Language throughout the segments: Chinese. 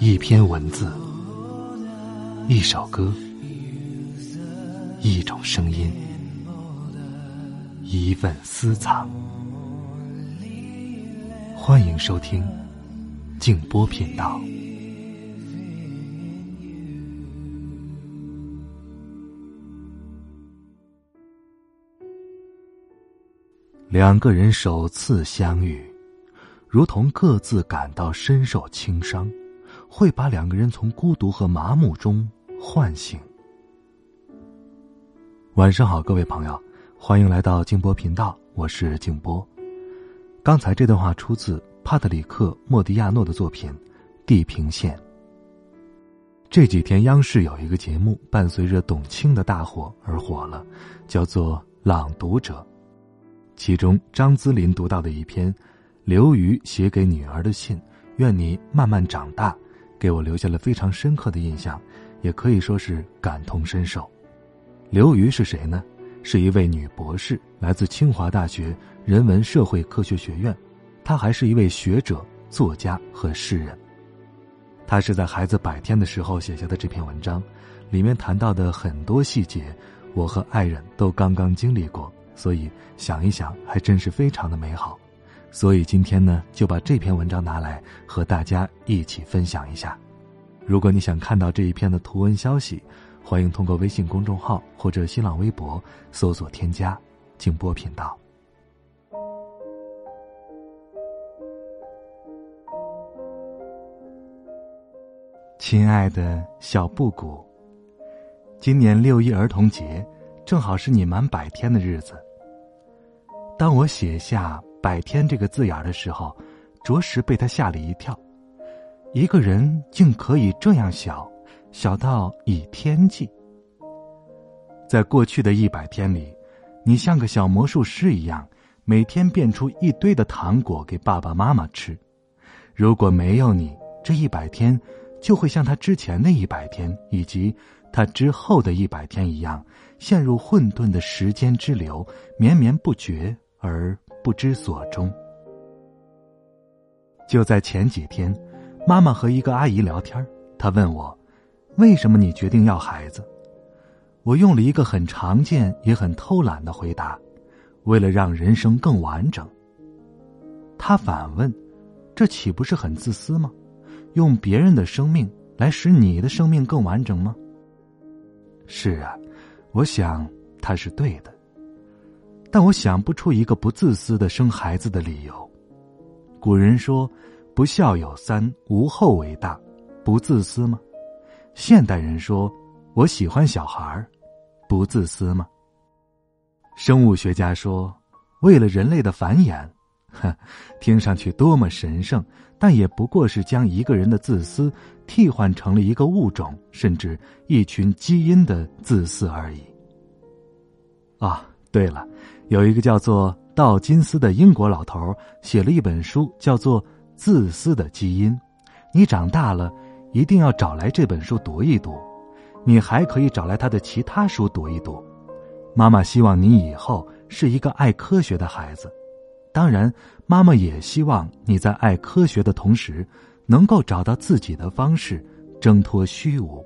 一篇文字，一首歌，一种声音，一份私藏。欢迎收听静波频道。两个人首次相遇，如同各自感到深受轻伤，会把两个人从孤独和麻木中唤醒。晚上好，各位朋友，欢迎来到静波频道，我是静波。刚才这段话出自帕特里克·莫迪亚诺的作品《地平线》。这几天央视有一个节目，伴随着董卿的大火而火了，叫做《朗读者》。其中，张姿琳读到的一篇刘瑜写给女儿的信，愿你慢慢长大，给我留下了非常深刻的印象，也可以说是感同身受。刘瑜是谁呢？是一位女博士，来自清华大学人文社会科学学院，她还是一位学者、作家和诗人。她是在孩子百天的时候写下的这篇文章，里面谈到的很多细节，我和爱人都刚刚经历过。所以想一想，还真是非常的美好。所以今天呢，就把这篇文章拿来和大家一起分享一下。如果你想看到这一篇的图文消息，欢迎通过微信公众号或者新浪微博搜索添加“静波频道”。亲爱的小布谷，今年六一儿童节，正好是你满百天的日子。当我写下“百天”这个字眼的时候，着实被他吓了一跳。一个人竟可以这样小，小到以天计。在过去的一百天里，你像个小魔术师一样，每天变出一堆的糖果给爸爸妈妈吃。如果没有你，这一百天就会像他之前的一百天，以及他之后的一百天一样，陷入混沌的时间之流，绵绵不绝。而不知所终。就在前几天，妈妈和一个阿姨聊天，她问我：“为什么你决定要孩子？”我用了一个很常见也很偷懒的回答：“为了让人生更完整。”她反问：“这岂不是很自私吗？用别人的生命来使你的生命更完整吗？”是啊，我想他是对的。但我想不出一个不自私的生孩子的理由。古人说：“不孝有三，无后为大。”不自私吗？现代人说：“我喜欢小孩儿。”不自私吗？生物学家说：“为了人类的繁衍。”哼，听上去多么神圣，但也不过是将一个人的自私替换成了一个物种，甚至一群基因的自私而已。啊，对了。有一个叫做道金斯的英国老头写了一本书，叫做《自私的基因》。你长大了一定要找来这本书读一读，你还可以找来他的其他书读一读。妈妈希望你以后是一个爱科学的孩子，当然，妈妈也希望你在爱科学的同时，能够找到自己的方式，挣脱虚无。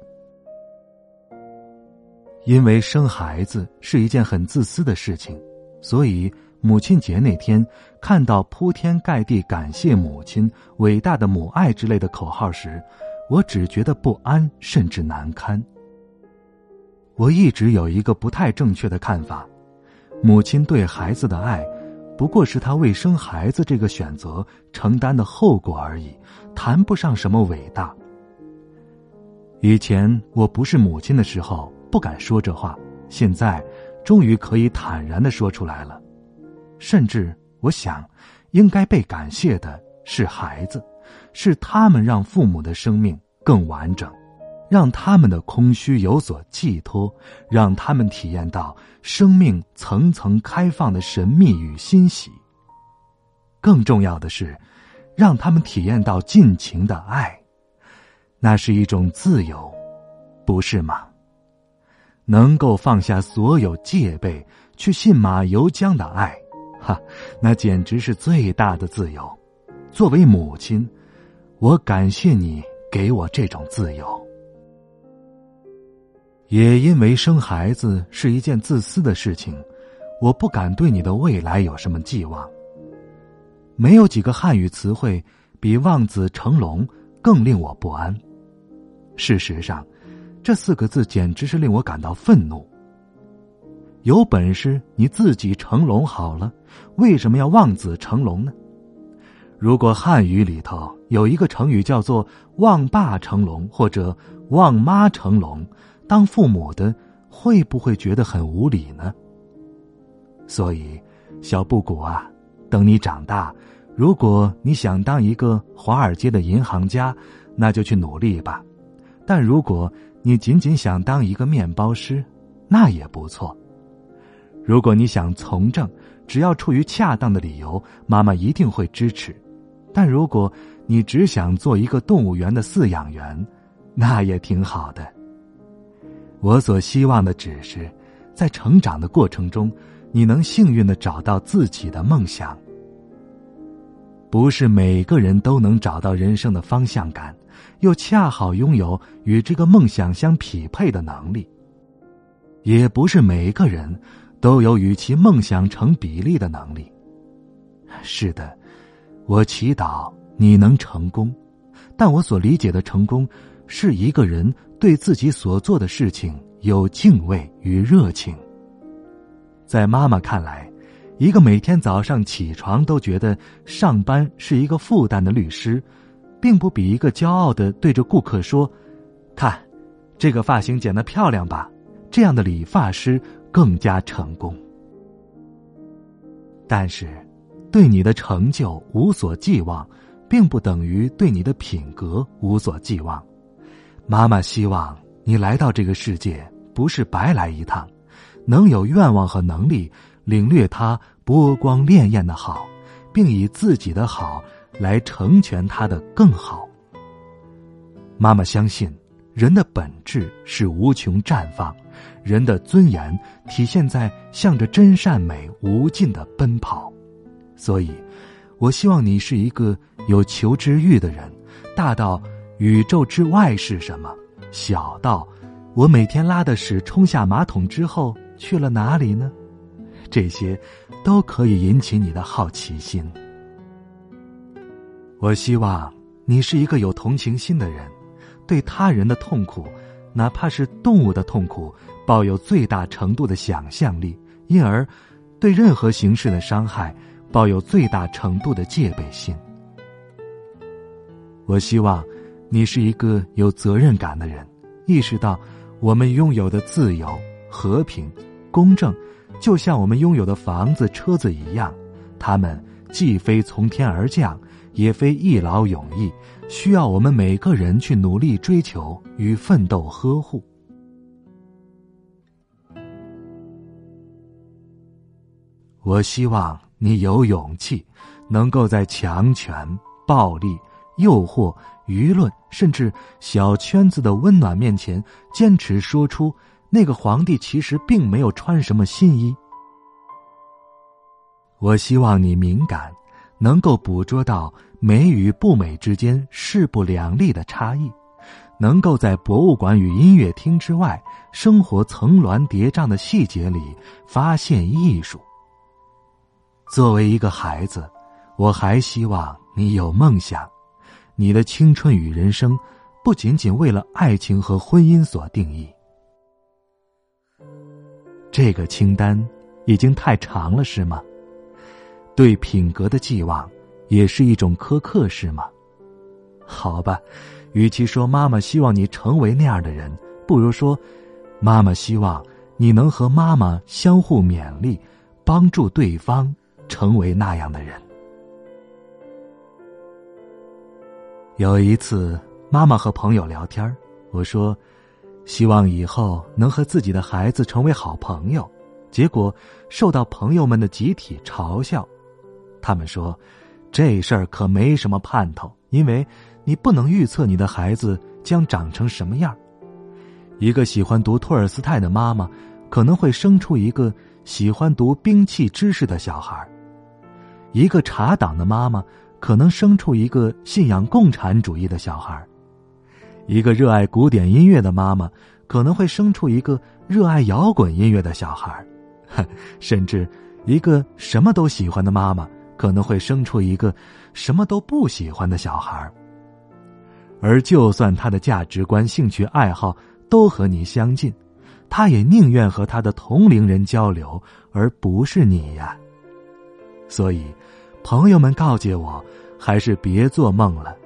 因为生孩子是一件很自私的事情。所以，母亲节那天看到“铺天盖地感谢母亲、伟大的母爱”之类的口号时，我只觉得不安，甚至难堪。我一直有一个不太正确的看法：母亲对孩子的爱，不过是她为生孩子这个选择承担的后果而已，谈不上什么伟大。以前我不是母亲的时候，不敢说这话，现在。终于可以坦然的说出来了，甚至我想，应该被感谢的是孩子，是他们让父母的生命更完整，让他们的空虚有所寄托，让他们体验到生命层层开放的神秘与欣喜。更重要的是，让他们体验到尽情的爱，那是一种自由，不是吗？能够放下所有戒备，去信马由缰的爱，哈，那简直是最大的自由。作为母亲，我感谢你给我这种自由。也因为生孩子是一件自私的事情，我不敢对你的未来有什么寄望。没有几个汉语词汇比“望子成龙”更令我不安。事实上，这四个字简直是令我感到愤怒。有本事你自己成龙好了，为什么要望子成龙呢？如果汉语里头有一个成语叫做“望爸成龙”或者“望妈成龙”，当父母的会不会觉得很无理呢？所以，小布谷啊，等你长大，如果你想当一个华尔街的银行家，那就去努力吧；但如果你仅仅想当一个面包师，那也不错。如果你想从政，只要出于恰当的理由，妈妈一定会支持。但如果你只想做一个动物园的饲养员，那也挺好的。我所希望的只是，在成长的过程中，你能幸运的找到自己的梦想。不是每个人都能找到人生的方向感，又恰好拥有与这个梦想相匹配的能力。也不是每个人都有与其梦想成比例的能力。是的。我祈祷你能成功，但我所理解的成功，是一个人对自己所做的事情有敬畏与热情。在妈妈看来，一个每天早上起床都觉得上班是一个负担的律师，并不比一个骄傲的对着顾客说：“看，这个发型剪得漂亮吧？”这样的理发师更加成功。但是。对你的成就无所寄望，并不等于对你的品格无所寄望。妈妈希望你来到这个世界不是白来一趟，能有愿望和能力领略它波光潋滟的好，并以自己的好来成全他的更好。妈妈相信，人的本质是无穷绽放，人的尊严体现在向着真善美无尽的奔跑。所以，我希望你是一个有求知欲的人，大到宇宙之外是什么，小到我每天拉的屎冲下马桶之后去了哪里呢？这些都可以引起你的好奇心。我希望你是一个有同情心的人，对他人的痛苦，哪怕是动物的痛苦，抱有最大程度的想象力，因而对任何形式的伤害。抱有最大程度的戒备心。我希望你是一个有责任感的人，意识到我们拥有的自由、和平、公正，就像我们拥有的房子、车子一样，它们既非从天而降，也非一劳永逸，需要我们每个人去努力追求与奋斗呵护。我希望。你有勇气，能够在强权、暴力、诱惑、舆论，甚至小圈子的温暖面前，坚持说出那个皇帝其实并没有穿什么新衣。我希望你敏感，能够捕捉到美与不美之间势不两立的差异，能够在博物馆与音乐厅之外，生活层峦叠嶂的细节里发现艺术。作为一个孩子，我还希望你有梦想。你的青春与人生，不仅仅为了爱情和婚姻所定义。这个清单已经太长了，是吗？对品格的寄望，也是一种苛刻，是吗？好吧，与其说妈妈希望你成为那样的人，不如说，妈妈希望你能和妈妈相互勉励，帮助对方。成为那样的人。有一次，妈妈和朋友聊天我说：“希望以后能和自己的孩子成为好朋友。”结果受到朋友们的集体嘲笑。他们说：“这事儿可没什么盼头，因为你不能预测你的孩子将长成什么样。一个喜欢读托尔斯泰的妈妈，可能会生出一个喜欢读兵器知识的小孩。”一个茶党的妈妈可能生出一个信仰共产主义的小孩一个热爱古典音乐的妈妈，可能会生出一个热爱摇滚音乐的小孩 甚至一个什么都喜欢的妈妈，可能会生出一个什么都不喜欢的小孩而就算他的价值观、兴趣爱好都和你相近，他也宁愿和他的同龄人交流，而不是你呀。所以，朋友们告诫我，还是别做梦了。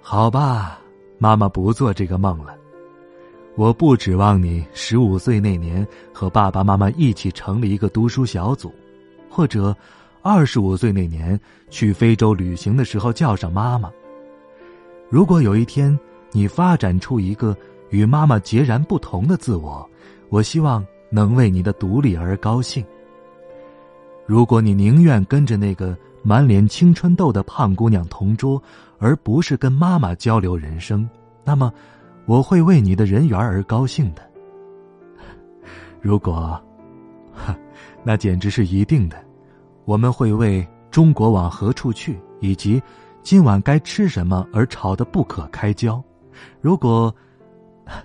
好吧，妈妈不做这个梦了。我不指望你十五岁那年和爸爸妈妈一起成立一个读书小组，或者二十五岁那年去非洲旅行的时候叫上妈妈。如果有一天你发展出一个与妈妈截然不同的自我，我希望能为你的独立而高兴。如果你宁愿跟着那个满脸青春痘的胖姑娘同桌，而不是跟妈妈交流人生，那么我会为你的人缘而高兴的。如果，那简直是一定的。我们会为中国往何处去以及今晚该吃什么而吵得不可开交。如果，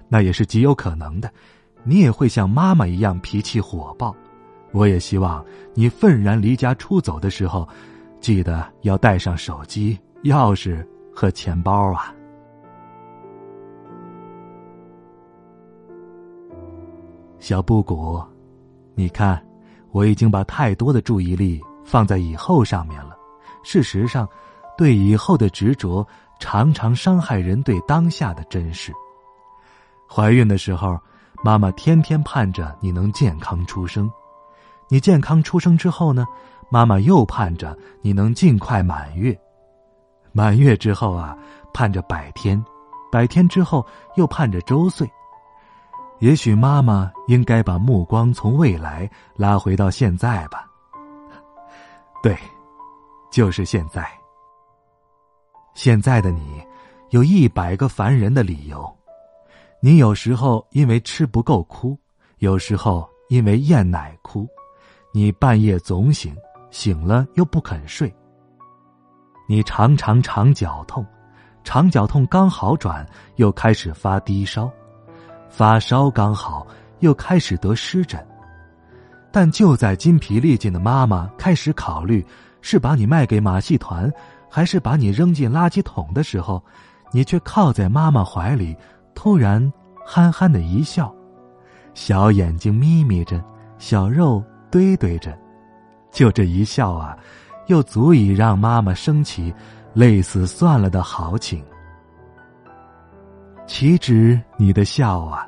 那也是极有可能的。你也会像妈妈一样脾气火爆。我也希望你愤然离家出走的时候，记得要带上手机。钥匙和钱包啊，小布谷，你看，我已经把太多的注意力放在以后上面了。事实上，对以后的执着常常伤害人对当下的珍视。怀孕的时候，妈妈天天盼着你能健康出生；你健康出生之后呢，妈妈又盼着你能尽快满月。满月之后啊，盼着百天；百天之后又盼着周岁。也许妈妈应该把目光从未来拉回到现在吧。对，就是现在。现在的你，有一百个烦人的理由。你有时候因为吃不够哭，有时候因为厌奶哭，你半夜总醒，醒了又不肯睡。你常常肠绞痛，肠绞痛刚好转，又开始发低烧，发烧刚好，又开始得湿疹。但就在筋疲力尽的妈妈开始考虑是把你卖给马戏团，还是把你扔进垃圾桶的时候，你却靠在妈妈怀里，突然憨憨的一笑，小眼睛眯眯着，小肉堆堆着，就这一笑啊。又足以让妈妈升起累死算了的豪情。岂止你的笑啊！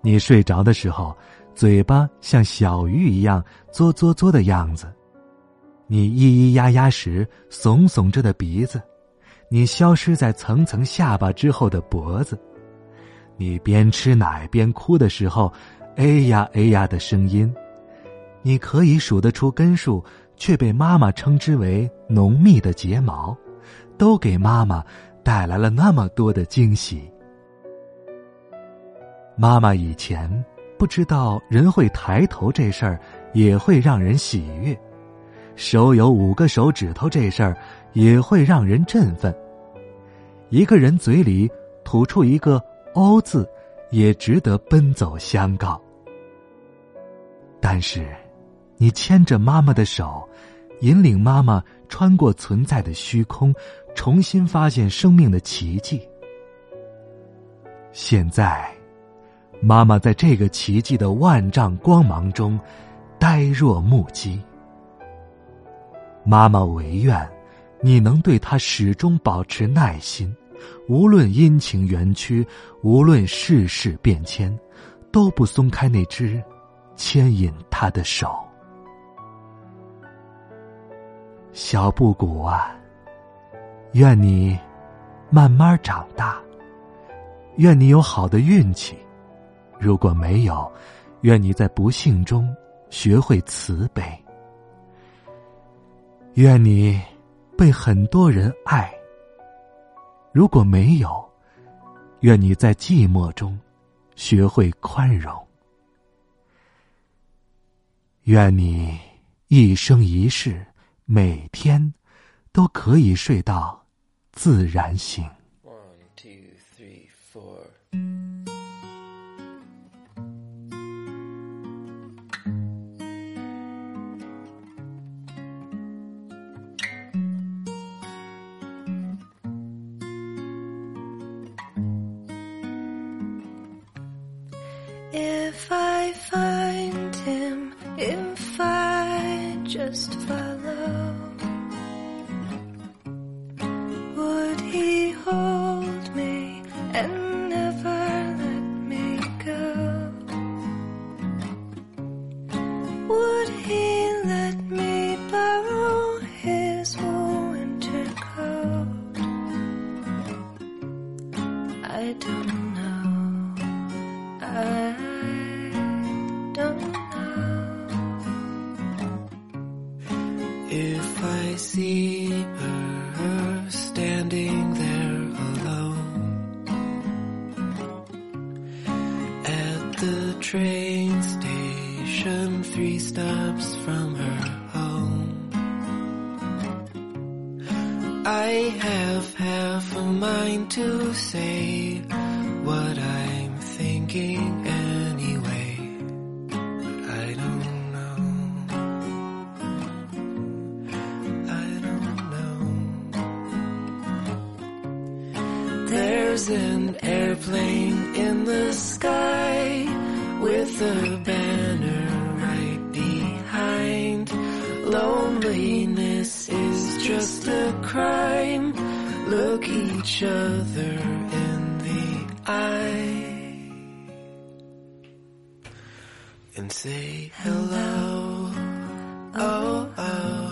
你睡着的时候，嘴巴像小鱼一样嘬嘬嘬的样子；你咿咿呀呀时耸耸着的鼻子；你消失在层层下巴之后的脖子；你边吃奶边哭的时候，哎呀哎呀的声音。你可以数得出根数。却被妈妈称之为浓密的睫毛，都给妈妈带来了那么多的惊喜。妈妈以前不知道人会抬头这事儿也会让人喜悦，手有五个手指头这事儿也会让人振奋。一个人嘴里吐出一个“哦”字，也值得奔走相告。但是。你牵着妈妈的手，引领妈妈穿过存在的虚空，重新发现生命的奇迹。现在，妈妈在这个奇迹的万丈光芒中，呆若木鸡。妈妈唯愿你能对她始终保持耐心，无论阴晴圆缺，无论世事变迁，都不松开那只牵引她的手。小布谷啊，愿你慢慢长大。愿你有好的运气，如果没有，愿你在不幸中学会慈悲。愿你被很多人爱，如果没有，愿你在寂寞中学会宽容。愿你一生一世。每天都可以睡到自然醒。One, two, three, four. If I find him, if I just follow, would he hold me and never let me go? Would he let me borrow his winter coat? I don't to say what I'm thinking anyway. I don't know. I don't know. There's an airplane in the sky each other in the eye and say hello. Oh, oh,